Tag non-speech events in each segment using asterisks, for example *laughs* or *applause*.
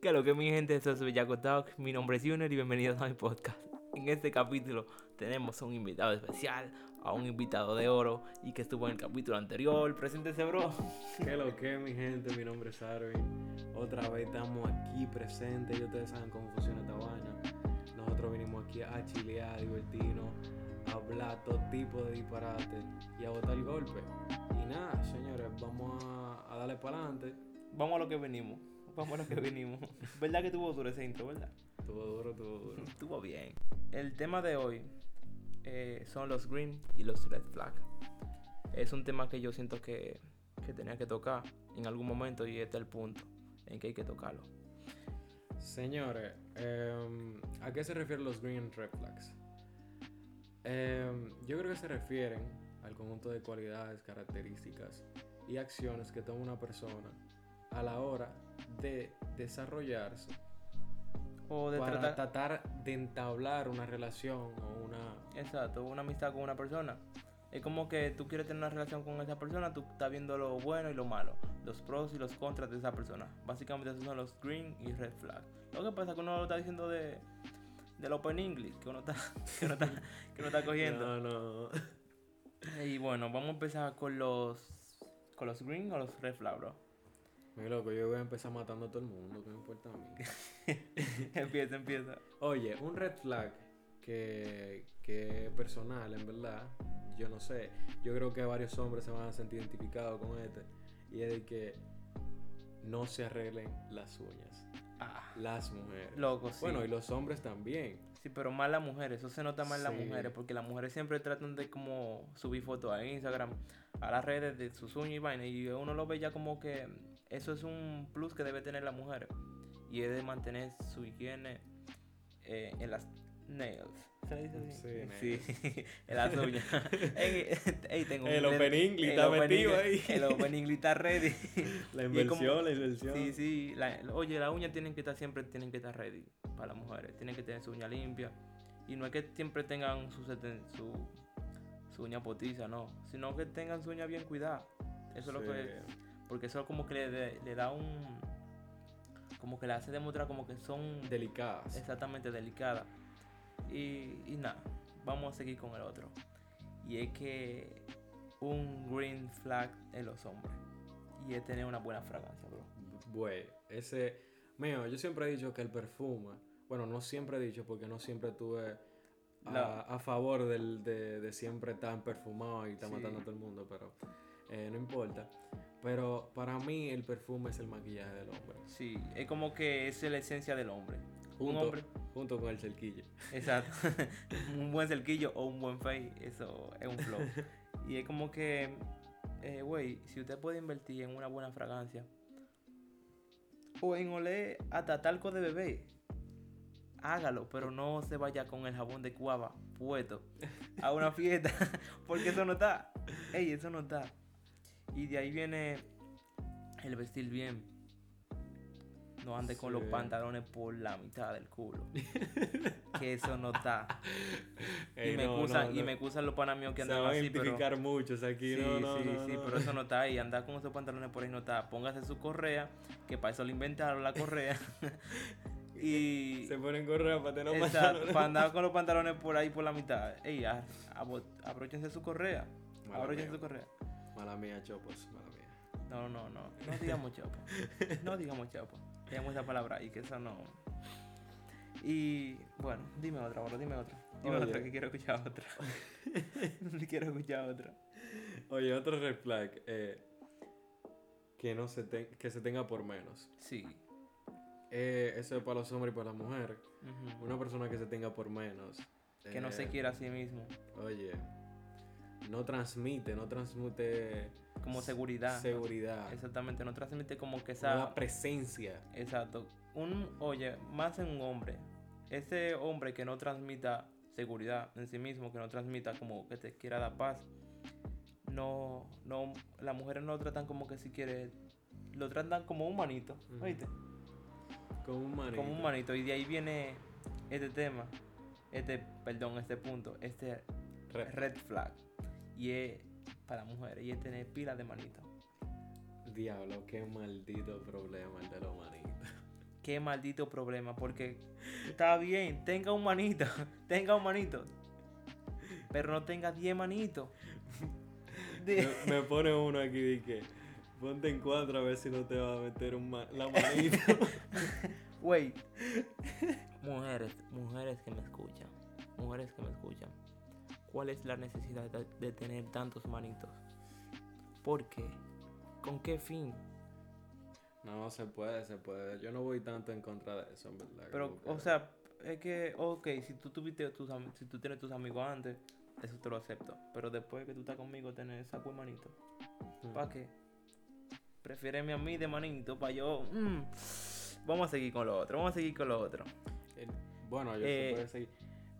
¿Qué es lo que mi gente? Esto es Bellaco Talk. Mi nombre es Junior y bienvenidos a mi podcast. En este capítulo tenemos a un invitado especial, a un invitado de oro y que estuvo en el capítulo anterior. Preséntese, bro. *laughs* ¿Qué lo que, mi gente? Mi nombre es Arvin. Otra vez estamos aquí presentes y ustedes saben cómo funciona esta vaina. Nosotros vinimos aquí a chilear, a divertirnos, a hablar todo tipo de disparates y a botar el golpe. Y nada, señores, vamos a, a darle para adelante. Vamos a lo que venimos. Vamos a lo que venimos. ¿Verdad que tuvo duro ese intro, verdad? Tuvo duro, tuvo duro. *laughs* Estuvo bien. El tema de hoy eh, son los green y los red flag. Es un tema que yo siento que, que tenía que tocar en algún momento y este es el punto en que hay que tocarlo. Señores, em, ¿a qué se refieren los green red flags? Em, yo creo que se refieren al conjunto de cualidades, características y acciones que toma una persona a la hora de desarrollarse O de para tratar... tratar de entablar una relación o una... Exacto, una amistad con una persona. Es como que tú quieres tener una relación con esa persona, tú estás viendo lo bueno y lo malo, los pros y los contras de esa persona. Básicamente esos son los green y red flag. Lo que pasa es que uno lo está diciendo de del Open English, que uno está, *laughs* que uno está, que uno está cogiendo. No, no. Y bueno, vamos a empezar con los con los green o los red flag, bro. Mi loco, yo voy a empezar matando a todo el mundo, ¿qué me importa a mí? *laughs* empieza, empieza. Oye, un red flag que, que es personal, en verdad, yo no sé. Yo creo que varios hombres se van a sentir identificados con este. Y es de que no se arreglen las uñas. Ah, Las mujeres. loco, sí. Bueno, y los hombres también. Sí, pero más las mujeres, eso se nota más en las mujeres, porque las mujeres siempre tratan de como subir fotos a Instagram, a las redes de sus uñas y vaina, y uno lo ve ya como que eso es un plus que debe tener la mujer, y es de mantener su higiene eh, en las nails. ¿Se le dice así? Sí, *laughs* en las uñas. *laughs* ey, ey, tengo un El inglés- Open English está Open metido ahí. El Open English está ready. *laughs* La es inversión, como- la inversión. Sí, sí. la- oye, las uñas tienen que estar siempre, tienen que estar ready para las mujeres. Tienen que tener su uña limpia. Y no es que siempre tengan su, su, su uña potiza, no. Sino que tengan su uña bien cuidada. Eso es lo Sí. que... Porque eso como que le, le da un... Como que le hace demostrar como que son Delicadas. exactamente delicadas. Y, y nada, vamos a seguir con el otro. Y es que un green flag en los hombres. Y es tener una buena fragancia, bro. Güey, ese. Mío, yo siempre he dicho que el perfume. Bueno, no siempre he dicho porque no siempre tuve a, La- a favor del, de, de siempre estar perfumado y estar Sí. matando a todo el mundo, pero eh, no importa. Pero para mí el perfume es el maquillaje del hombre. Sí, es como que es la esencia del hombre. Un Junto, hombre, junto con el cerquillo. exacto. *laughs* *laughs* un buen cerquillo o un buen face, eso es un flow. *laughs* y es como que, eh, güey, si usted puede invertir en una buena fragancia o en oler hasta talco de bebé, hágalo, pero no se vaya con el jabón de cuava puesto a una fiesta, porque eso no está. Ey, eso no está. Y de ahí viene el vestir bien. No ande con los pantalones por la mitad del culo. *laughs* que eso no está. Ey, y, me no, excusan, no, y no. me excusan los panas míos que Se andan van a así, pero... identificar muchos aquí. Sí, no, no, sí, no, sí, no. pero eso no está ahí. Andar con esos pantalones por ahí no está. Póngase su correa, que para eso lo inventaron la correa. *laughs* y... Se ponen correa para tener pantalones. para andar con los pantalones por ahí por la mitad. Ey, abróchense su correa. Abróchense su correa. Mala mía, chopos, mala mía. No, no, no. No digamos *laughs* chopo. No digamos chopo. Digamos esa palabra ahí, que eso no. Y bueno, dime otra, bro, dime otra. Dime Oye. otra que quiero escuchar otra. *laughs* quiero escuchar otra. Oye, otro red flag, eh, que, no se te- que se tenga por menos. Sí. Eh, eso es para los hombres y para las mujeres. Una persona que se tenga por menos. Que no eh, se quiera a sí mismo. Oye, no transmite, no transmite Como seguridad. seguridad. Exactamente, no transmite como que esa. presencia. Exacto. Un, oye, más en un hombre. Ese hombre que no transmita seguridad en sí mismo, que no transmita como que te quiera dar paz. No, no, las mujeres no lo tratan como que si quiere, lo tratan como un manito. ¿oíste? Como un manito. Como un manito. Y de ahí viene este tema, este, perdón, este punto, este Red. red flag. Y es para mujeres, y es tener pilas de manito. Diablo, qué maldito problema el de los manitos. qué maldito problema. Porque está bien, tenga un manito, *laughs* tenga un manito. Pero no tenga 10 manitos. Me, me pone uno aquí de que ponte en cuatro a ver si no te va a meter un ma- la manita. *laughs* Güey. *laughs* Mujeres, mujeres que me escuchan. Mujeres que me escuchan. ¿Cuál es la necesidad de, de tener tantos manitos? ¿Por qué? ¿Con qué fin? No, se puede, se puede. Yo no voy tanto en contra de eso, en verdad. Pero, que- o sea, es que, ok, si tú tuviste tus si tú tienes tus amigos antes, eso te lo acepto. Pero después que tú estás conmigo, tener esa buen manito. Mm. ¿Para qué? Prefiéreme a mí de manito para yo. mm, vamos a seguir con lo otro, vamos a seguir con lo otro. El- bueno, yo Eh, se puede seguir.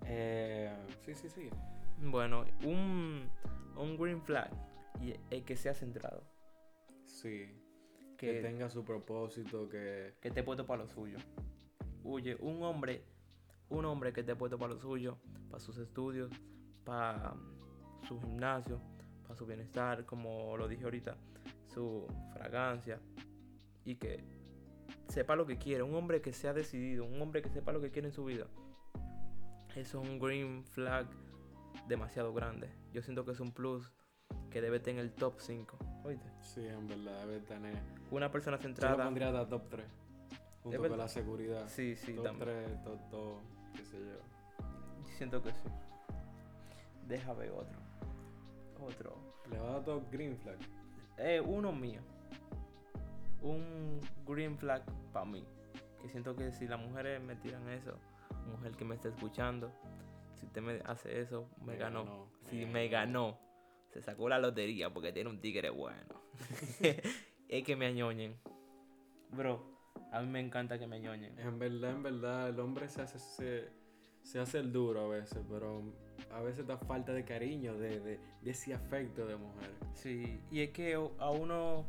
Eh, sí, sí, sí. Bueno, un, un green flag y el que sea centrado. Sí. Que, Que, tenga su propósito, que... que esté puesto para lo suyo. Oye, un hombre, un hombre que esté puesto para lo suyo, para sus estudios, para su gimnasio, para su bienestar, como lo dije ahorita, su fragancia y que sepa lo que quiere, un hombre que sea decidido, un hombre que sepa lo que quiere en su vida. Eso es un green flag demasiado grande. Yo siento que es un plus que debe tener el top 5. ¿Oíste? Sí, en verdad, debe tener... Una persona Yo lo centrada. pondría hasta top 3. Junto con la seguridad. Sí, sí, top también. 3, top 2, qué sé yo. Siento que sí. Deja ver otro. Otro. Le va a dar top green flag. Eh, uno mío. Un green flag para mí. Que siento que si las mujeres me tiran eso, mujer que me está escuchando, si usted me hace eso, me, Me ganó. ganó, Si me me ganó. ganó, se sacó la lotería porque tiene un tigre bueno. *laughs* *laughs* es que me añoñen. Bro, a mí me encanta que me añoñen. En verdad, en verdad, el hombre se hace, se, se hace el duro a veces, pero a veces da falta de cariño, de, de, de ese afecto de mujer. Sí, y es que a uno,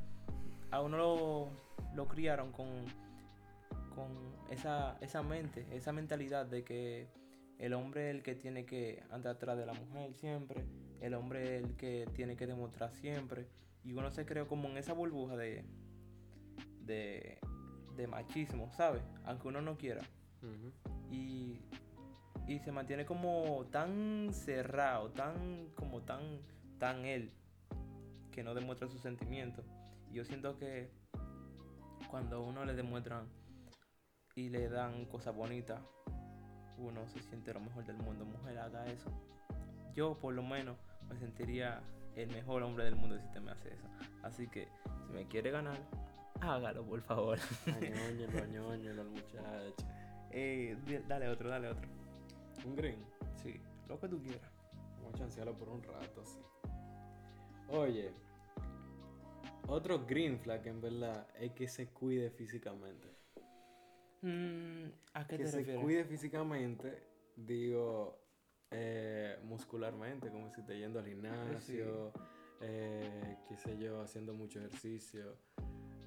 a uno lo, lo criaron con, con esa, esa mente, esa mentalidad de que el hombre es el que tiene que andar atrás de la mujer siempre, el hombre es el que tiene que demostrar siempre, y uno se creó como en esa burbuja de, de, de machismo, ¿sabes? Aunque uno no quiera. y, y se mantiene como tan cerrado, tan como tan tan él que no demuestra sus sentimientos. Y yo siento que cuando a uno le demuestran y le dan cosas bonitas, uno se siente lo mejor del mundo. Mujer, haga eso. Yo por lo menos me sentiría el mejor hombre del mundo si usted me hace eso. Así que si me quiere ganar, hágalo por favor. Añóñelo, *laughs* añóñelo al muchacho. Eh, dale otro, dale otro. Un green. Sí, lo que tú quieras. Vamos a chancearlo por un rato, así. Oye, otro green flag en verdad es que se cuide físicamente. Mm, ¿A qué que te se refieres? cuide físicamente, digo, eh, muscularmente, como si esté yendo al gimnasio, eh, qué sé yo, haciendo mucho ejercicio,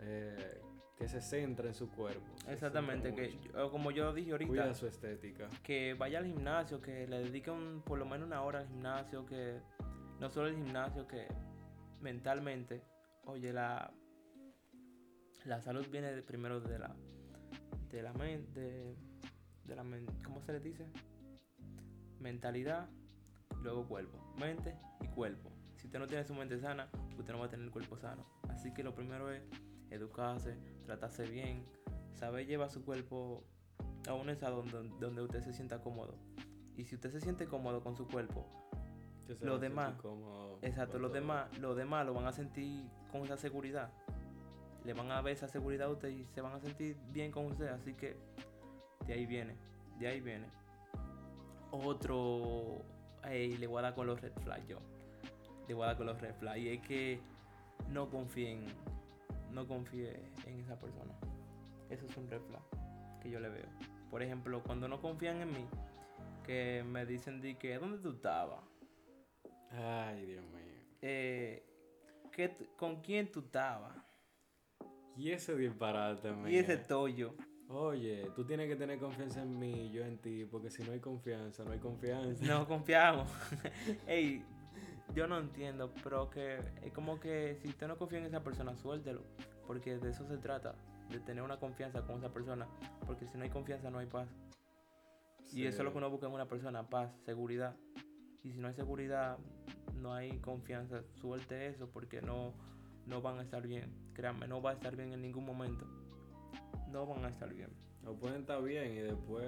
eh, que se centra en su cuerpo. Exactamente, que yo- como yo dije ahorita, Cuida su estética. que vaya al gimnasio, que le dedique un- por lo menos una hora al gimnasio, que no solo el gimnasio, que mentalmente, oye, la, la salud viene primero de la, de la mente, de, de la men- ¿cómo se le dice? Mentalidad, luego cuerpo, mente y cuerpo. Si usted no tiene su mente sana, usted no va a tener el cuerpo sano. Así que lo primero es educarse, tratarse bien, saber llevar su cuerpo a un estado donde, donde usted se sienta cómodo. Y si usted se siente cómodo con su cuerpo, que se Lo va a sentir demás, exacto, los demás, los demás lo van a sentir con esa seguridad. Le van a ver esa seguridad a usted y se van a sentir bien con usted. Así que de ahí viene, de ahí viene. Otro, ey, le voy a dar con los red flags yo. Le voy a dar con los red flags. Y es que no confíen, no confíe en esa persona. Eso es un red flag que yo le veo. Por ejemplo, cuando no confían en mí, que me dicen de que, ¿dónde tú estabas? Ay, Dios mío. Eh, ¿qué ¿Con quién tú estabas? Y ese disparate, Y ese tollo. Oye, tú tienes que tener confianza en mí, yo en ti, porque si no hay confianza, no hay confianza. No *laughs* confiamos. *laughs* Ey, yo no entiendo, pero que es como que si usted no confía en esa persona, suéltelo. Porque de eso se trata. de tener una confianza con esa persona, porque si no hay confianza no hay paz. Y eso es lo que uno busca en una persona, paz, seguridad. Y si no hay seguridad, no hay confianza, suelte eso porque no, no van a estar bien. Créanme, no va a estar bien en ningún momento. No van a estar bien. O pueden estar bien y después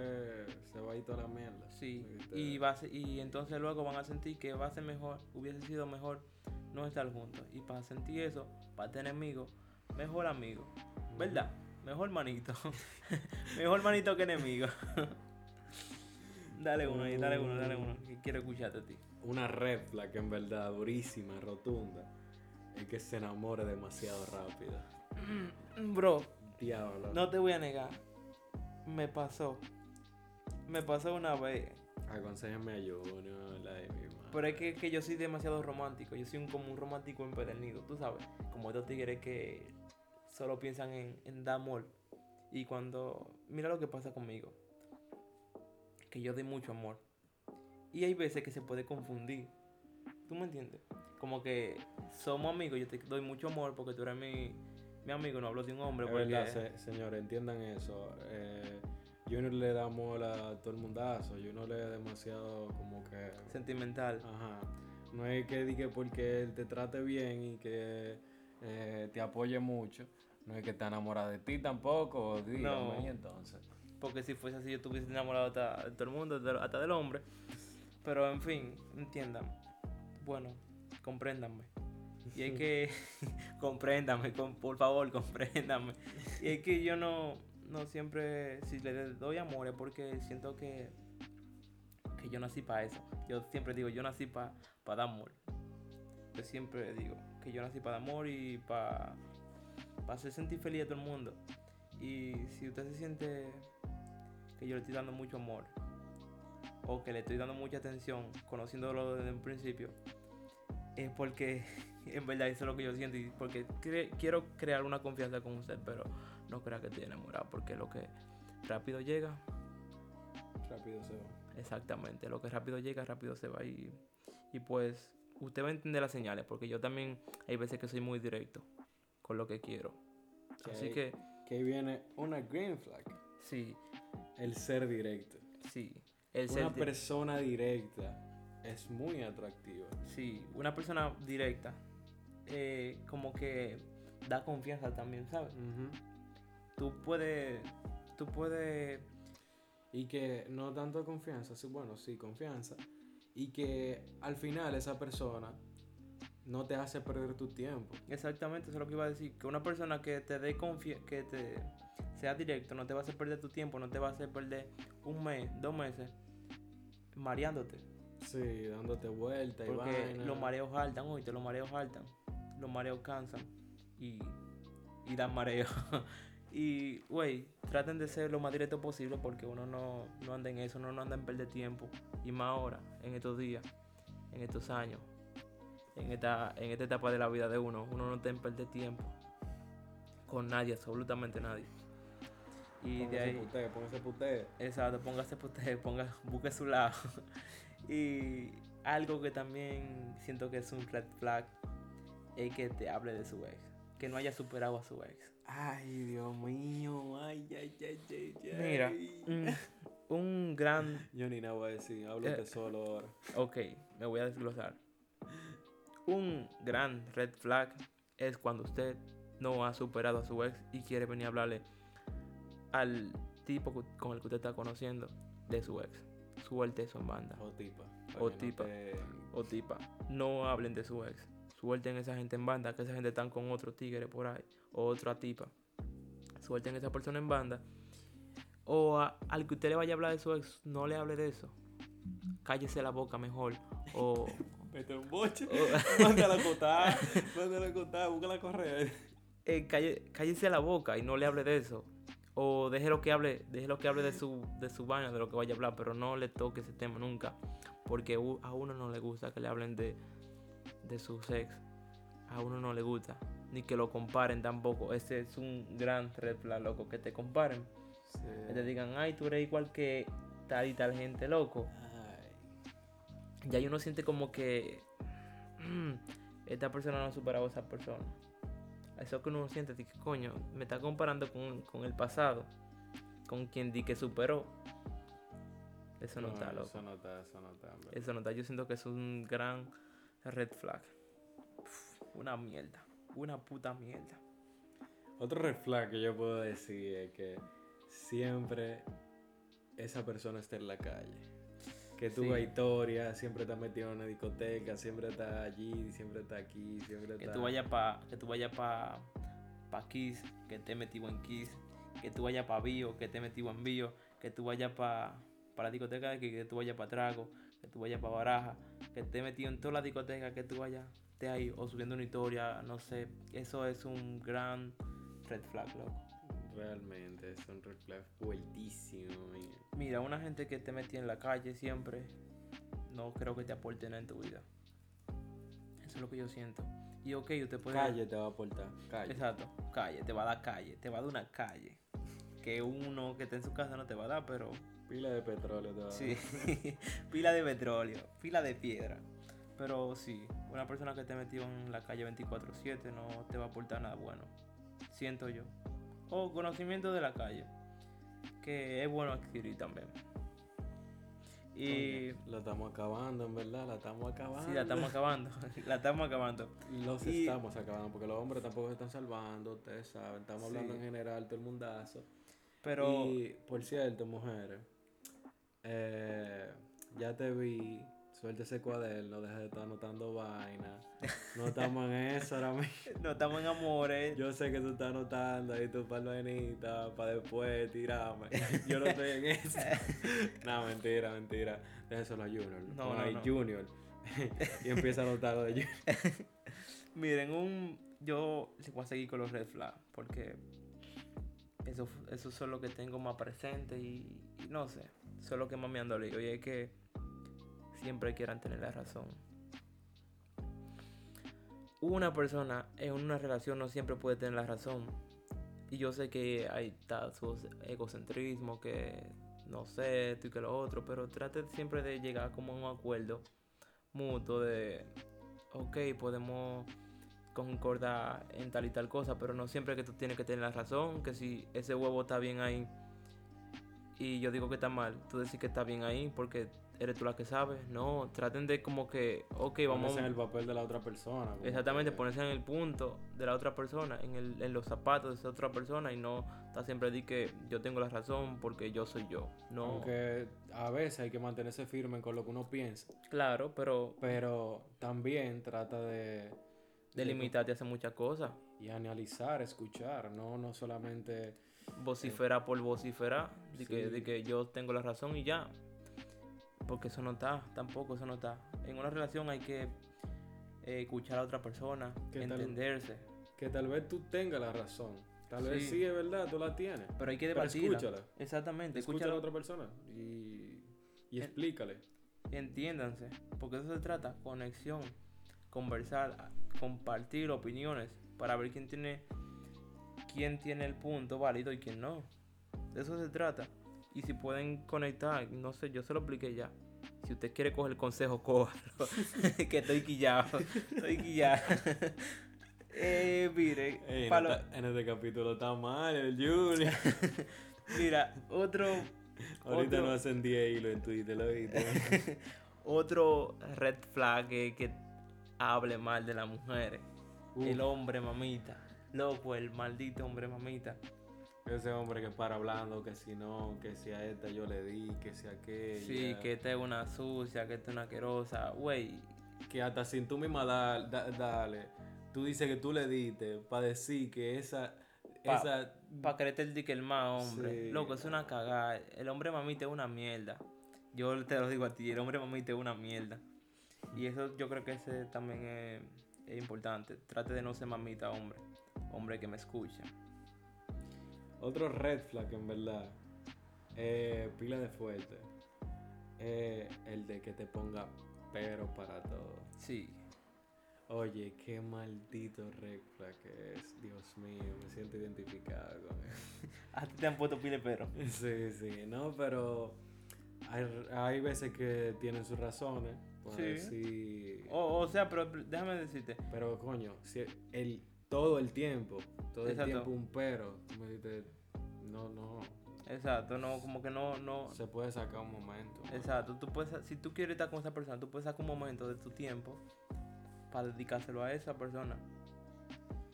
se va a ir toda la mierda. Sí, y, va a ser- y entonces luego van a sentir que va a ser mejor, hubiese sido mejor no estar juntos. Y para sentir eso, para tener amigos, mejor amigo, ¿verdad? Mejor manito. *laughs* mejor manito que enemigo. *laughs* dale uno ahí, dale uno, dale uno. Que quiero escucharte a ti. Una red flag en verdad durísima, rotunda, es que se enamore demasiado rápido. Bro, Diablo. no te voy a negar. Me pasó. Me pasó una vez. Aconséjame a Junior, la de mi madre. Pero es que, que yo soy demasiado romántico. Yo soy un, como un romántico empedernido, tú sabes. Como estos tigres que solo piensan en, en dar amor. Y cuando. Mira lo que pasa conmigo. Que yo doy mucho amor. Y hay veces que se puede confundir. ¿Tú me entiendes? Como que somos amigos, yo te doy mucho amor porque tú eres mi, mi amigo, no hablo de un hombre. Es porque- verdad, se- señores, entiendan eso. Eh, Junior le da amor a todo el mundazo. Junior le da demasiado como que. Sentimental. Ajá. No es que diga porque él te trate bien y que eh, te apoye mucho. No es que te enamora de ti tampoco, dígame, No. y entonces. Porque si fuese así, yo estuviese enamorado hasta de todo el mundo, hasta del hombre. Pero en fin, entiendan. Bueno, compréndanme. Y es *laughs* que, *laughs* compréndanme, com- por favor, compréndanme. Y es que yo no, no siempre, si le doy amor es porque siento que, que yo nací para eso. Yo siempre digo, yo nací para dar amor. Yo siempre digo que yo nací para dar amor y para hacer sentir feliz a todo el mundo. Y si usted se siente que yo le estoy dando mucho amor o que le estoy dando mucha atención, conociéndolo desde un principio, es porque *laughs* en verdad eso es lo que yo siento y porque cre- quiero crear una confianza con usted, pero no crea que estoy enamorado, porque lo que rápido llega, Rápido se va. exactamente, lo que rápido llega, rápido se va y, y pues usted va a entender las señales, porque yo también hay veces que soy muy directo con lo que quiero. Así ahí- que Que ahí viene una green flag. sí, El ser directo. sí. El Una ser persona directa es muy atractiva. Sí, una persona directa, eh, como que da confianza también, ¿sabes? Tú puedes, tú puedes, Y que no tanto confianza, sí, bueno, sí, confianza. Y que al final esa persona no te hace perder tu tiempo. exactamente, eso es lo que iba a decir, que una persona que te dé confianza, que te sea directo, no te va a hacer perder tu tiempo, no te va a hacer perder un mes, dos meses, mareándote. Sí, dándote vuelta y Porque vaina. los mareos saltan, oíste, los mareos saltan. Los mareos cansan y, y dan mareo. *laughs* y, güey, traten de ser lo más directo posible porque uno no, no anda en eso, uno no anda en perder tiempo. Y más ahora, en estos días, en estos años, en esta, en esta etapa de la vida de uno, uno no está en perder tiempo con nadie, absolutamente nadie. Y de Póngase ahí... puteo, póngase puteo. Exacto, póngase por usted, ponga, busque su lado. *laughs* y algo que también siento que es un red flag es que te hable de su ex. Que no haya superado a su ex. Ay, Dios mío. Ay, ay, ay, ay, ay. Mira, un, un gran... *laughs* Yo ni nada voy a decir, háblate Eh. solo ahora. Ok, me voy a desglosar. Un gran red flag es cuando usted no ha superado a su ex y quiere venir a hablarle al tipo con el que usted está conociendo de su ex. Suelte eso en banda. O tipa. pa' O no tipa. te- o tipa, no hablen de su ex. Suelten esa gente en banda, que esa gente están con otro tigre por ahí, o otra tipa. Suelten esa persona en banda. O a- al que usted le vaya a hablar de su ex, no le hable de eso. Cállese la boca mejor. O, *laughs* Mete un boche. o- *laughs* Mándala a acotar. Mándala a acotar. Busca la correa. eh, cállese la boca y no le hable de eso. O déjelo que hable, déjelo que hable de su, de su vaina, de lo que vaya a hablar, pero no le toque ese tema nunca. Porque a uno no le gusta que le hablen de, de su sex. A uno no le gusta. Ni que lo comparen tampoco. Ese es un gran red flag, loco. Que te comparen. Que te digan, ay, tú eres igual que tal y tal gente, loco. Ay. Ya uno siente como que *clears throat* esta persona no ha superado a esa persona. Eso que uno siente, que coño, me está comparando con, con el pasado, con quien di que superó. Eso no, está, loco. Eso no está, eso no está. verdad. Eso no está. Yo siento que es un gran red flag. Uf, una mierda. Una puta mierda. Otro red flag que yo puedo decir es que siempre esa persona está en la calle. Que Sí. tuvo historia, siempre está metido en una discoteca, siempre está allí, siempre está aquí, siempre Que está... tú vayas pa, que tú vayas pa, pa Kiss, que esté metido en Kiss, que tú vayas pa Bio, que esté metido en Bio, que tú vayas pa, pa la discoteca de aquí, que tú vayas pa Trago, que tú vayas pa Baraja, que esté metido en todas las discotecas, que tú vayas, esté ahí, o subiendo una historia, no sé, eso es un gran red flag, loco. Realmente, es un red flag fuertísimo. Mira, una gente que esté metida en la calle siempre, no creo que te aporte nada en tu vida. Eso es lo que yo siento. Y ok, usted puede... Calle te va a aportar, calle. Exacto, calle, te va a dar calle, te va a dar una calle. Que uno que está en su casa no te va a dar, pero Pila de petróleo te va a dar. sí, *laughs* pila de petróleo, pila de piedra. Pero sí, una persona que esté metido en la calle 24/7 no te va a aportar nada bueno, siento yo. O conocimiento de la calle, que es bueno adquirir también. Y Lo estamos acabando, en verdad, la estamos acabando. sí, la estamos acabando, *laughs* la estamos acabando. Los Y- estamos acabando, porque los hombres tampoco se están salvando, ustedes saben. Estamos hablando en general, todo el mundazo. Pero Y, por cierto, mujeres, eh, ya te vi, suelta ese cuaderno, deja de estar anotando vainas. No estamos en eso ahora mismo. *laughs* no estamos en amores. Yo sé que tú estás anotando ahí tu par vainitas para después tirarme. Yo no estoy en *laughs* eso. no, mentira, mentira. Déjalo a Junior. No, no. Junior. *laughs* y empieza a anotar lo de Junior. Miren, un yo voy a seguir con los red flags porque eso, eso son lo que tengo más presente y, y no sé, eso es lo que más me han dolido y es que siempre quieran tener la razón. Una persona en una relación no siempre puede tener la razón y yo sé que hay está su egocentrismo, que no sé, esto y que lo otro, pero trate siempre de llegar como a un acuerdo mutuo de ok, podemos concordar en tal y tal cosa, pero no siempre que tú tienes que tener la razón, que si ese huevo está bien ahí y yo digo que está mal, tú decís que está bien ahí porque eres tú la que sabes. No, traten de como que, ok, vamos... Ponerse en el papel de la otra persona. Exactamente, que- ponerse en el punto de la otra persona, en, el, en los zapatos de esa otra persona y no está siempre di que yo tengo la razón porque yo soy yo. No, Aunque a veces hay que mantenerse firme con lo que uno piensa. claro, pero Pero también trata de... de limitarte a hacer muchas cosas. Y analizar, escuchar, no, no solamente... vociferar por vociferar, de, que, de que yo tengo la razón y ya. Porque eso no está, tampoco eso no está. En una relación hay que eh, escuchar a otra persona, entenderse. Que tal vez tú tengas la razón. Tal vez Sí. es verdad, tú la tienes. Pero hay que Pero debatirla. escúchala. Exactamente, a escúchala. la otra persona y, y En- explícale. Entiéndanse, porque eso se trata, conexión, conversar, a- compartir opiniones para ver quién tiene quién tiene el punto válido y quién no. De eso se trata. Y si pueden conectar, no sé, yo se lo expliqué ya. Si usted quiere coger el consejo, cójalo. *laughs* que estoy quillado. Estoy quillado. *laughs* eh, mire, Ey, en, este capítulo está mal el Junior. *laughs* mira, otro Ahorita Otro- no hacen 10 hilos en Twitter, ¿lo viste? otro red flag que hable mal de las mujeres. Uf, El hombre mamita. Loco, el maldito hombre mamita. Ese hombre que para hablando que si no, que si a esta yo le di, que si a aquella. Sí, que esta es una sucia, que esta es una asquerosa. Güey, Que hasta sin tú misma da- da- dale, tú dices que tú le diste para decir que esa... Pa- esa pa' creerte el dique el más, hombre. Sí. Loco, es una cagada. El hombre mamita es una mierda. Yo te lo digo a ti, el hombre mamita es una mierda. Y eso yo creo que ese también es, es importante. Trate de no ser mamita, hombre. Hombre que me escucha. Otro red flag, en verdad, eh, pila de fuerte, eh, el de que te ponga pero para todo. Sí. Oye, qué maldito red flag que es. Dios mío, me siento identificado con él. *laughs* A ti te han puesto pile pero. Sí, sí, no, pero hay, hay veces que tienen sus razones. Por Sí. decir- O, o sea, pero déjame decirte. Pero coño, si el, todo el tiempo. Todo Exacto. el tiempo un pero. Tú me dices, no, no. Exacto, no, como que no, no. Se puede sacar un momento. Exacto, tú puedes, si tú quieres estar con esa persona, tú puedes sacar un momento de tu tiempo para dedicárselo a esa persona.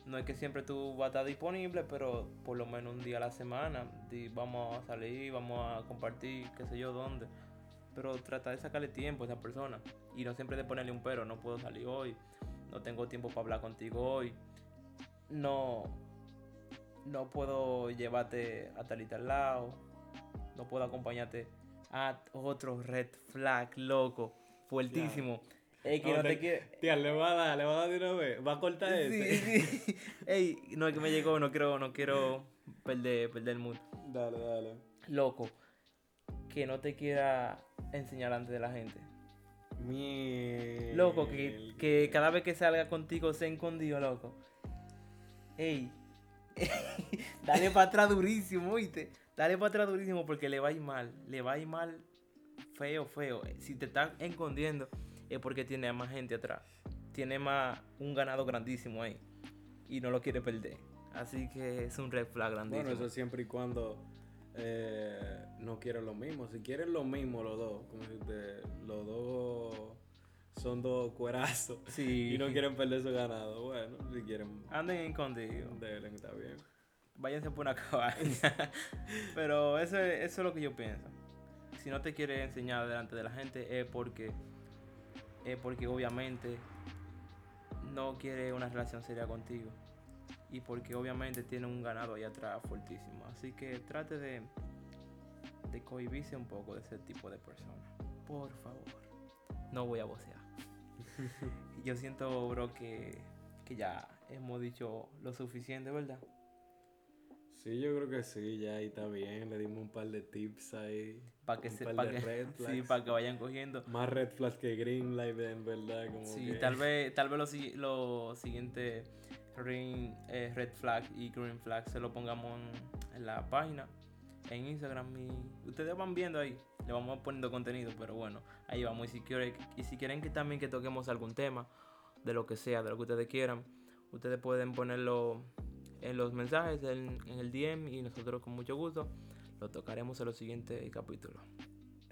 No es que siempre tú vas a estar disponible, pero por lo menos un día a la semana, di, vamos a salir, vamos a compartir, qué sé yo, dónde. Pero trata de sacarle tiempo a esa persona. Y no siempre de ponerle un pero, no puedo salir hoy, no tengo tiempo para hablar contigo hoy. No, no puedo llevarte a tal y tal lado. No puedo acompañarte a otro red flag, loco, fuertísimo. Es que No, no, te- te quiere. Tía, le va a dar, le va a dar de una vez. Va a cortar este. Sí, sí. *laughs* Ey, no es que me llegó, no quiero, no quiero perder, perder el mood. Dale, dale. Loco, que no te quiera enseñar ante de la gente. Miel. Loco, que, que cada vez que salga contigo sea escondido, loco. Ey, *laughs* dale para atrás durísimo, oíste. Dale para atrás durísimo porque le va a ir mal. Le va a ir mal feo, feo. Si te están escondiendo es porque tiene más gente atrás. Tiene más un ganado grandísimo ahí. Y no lo quiere perder. Así que es un red flag grandísimo. Bueno, eso siempre y cuando eh, no quieren lo mismo. Si quieren lo mismo los dos, como si usted, los dos son dos cuerazos Sí. y no quieren perder su ganado. Bueno, si quieren, Anden escondidos. denle, está bien. váyanse por una cabaña. *laughs* Pero eso, es- eso es lo que yo pienso. Si no te quiere enseñar delante de la gente es porque es porque obviamente no quiere una relación seria contigo. Y porque obviamente tiene un ganado ahí atrás fuertísimo. Así que trate de, de cohibirse un poco de ese tipo de personas. Por favor. No voy a vocear. *laughs* yo siento, bro, que, que ya hemos dicho lo suficiente, ¿verdad? Sí, yo creo que sí, ya ahí está bien. Le dimos un par de tips ahí. para que Un se par pa' de que, red *laughs* sí, para que vayan cogiendo Más red flags que green light, en verdad. Como sí que- tal *laughs* vez tal vez lo, lo siguiente eh, red flag y green flag se lo pongamos en, en la página en Instagram y ustedes van viendo ahí le vamos poniendo contenido pero bueno ahí vamos y si quieren y si quieren que también que toquemos algún tema de lo que sea de lo que ustedes quieran ustedes pueden ponerlo en los mensajes en, en el DM y nosotros con mucho gusto lo tocaremos en los siguientes capítulos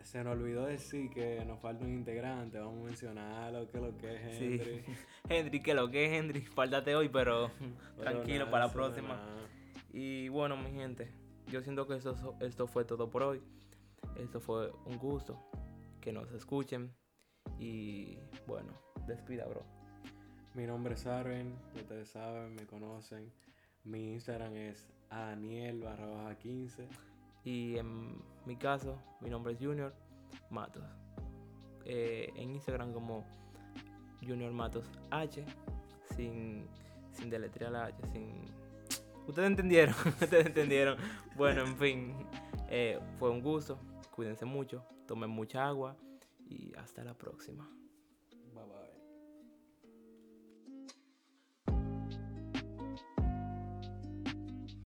Se nos olvidó decir que nos falta un integrante. Vamos a mencionar lo que lo que es Sí. Henry. *laughs* Henry, que lo que es Henry, fáltate *laughs* hoy, pero Pero tranquilo nada, para la próxima. nada. Y bueno, mi gente, yo siento que esto, esto fue todo por hoy. Esto fue un gusto. Que nos escuchen. Y bueno, despida, bro. Mi nombre es Arven, ya ustedes saben, me conocen. Mi Instagram es Aniel barra baja 15. Y en mi caso, mi nombre es Junior Matos. Eh, en Instagram como Junior Matos H, sin, sin deletrear la H, sin... Ustedes entendieron, *laughs* ustedes entendieron. Bueno, en fin, eh, fue un gusto. Cuídense mucho, tomen mucha agua y hasta la próxima.